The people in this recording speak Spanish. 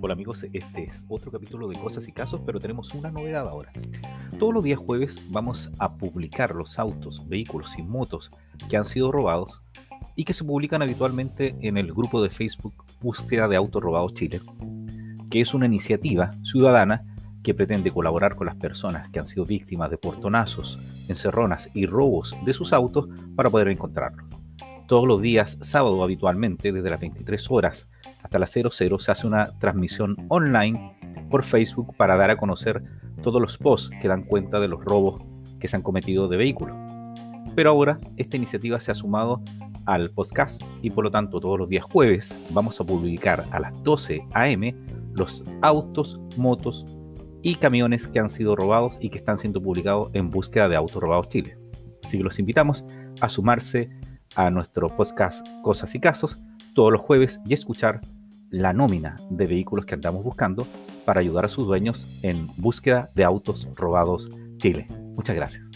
Hola amigos, este es otro capítulo de Cosas y Casos, pero tenemos una novedad ahora. Todos los días jueves vamos a publicar los autos, vehículos y motos que han sido robados y que se publican habitualmente en el grupo de Facebook Búsqueda de Autos Robados Chile, que es una iniciativa ciudadana que pretende colaborar con las personas que han sido víctimas de portonazos, encerronas y robos de sus autos para poder encontrarlos. Todos los días sábado habitualmente, desde las 23 horas, hasta las 00 se hace una transmisión online por Facebook para dar a conocer todos los posts que dan cuenta de los robos que se han cometido de vehículos. Pero ahora esta iniciativa se ha sumado al podcast y por lo tanto todos los días jueves vamos a publicar a las 12 am los autos, motos y camiones que han sido robados y que están siendo publicados en búsqueda de autos robados Chile. Así que los invitamos a sumarse a nuestro podcast Cosas y Casos todos los jueves y escuchar la nómina de vehículos que andamos buscando para ayudar a sus dueños en búsqueda de autos robados Chile. Muchas gracias.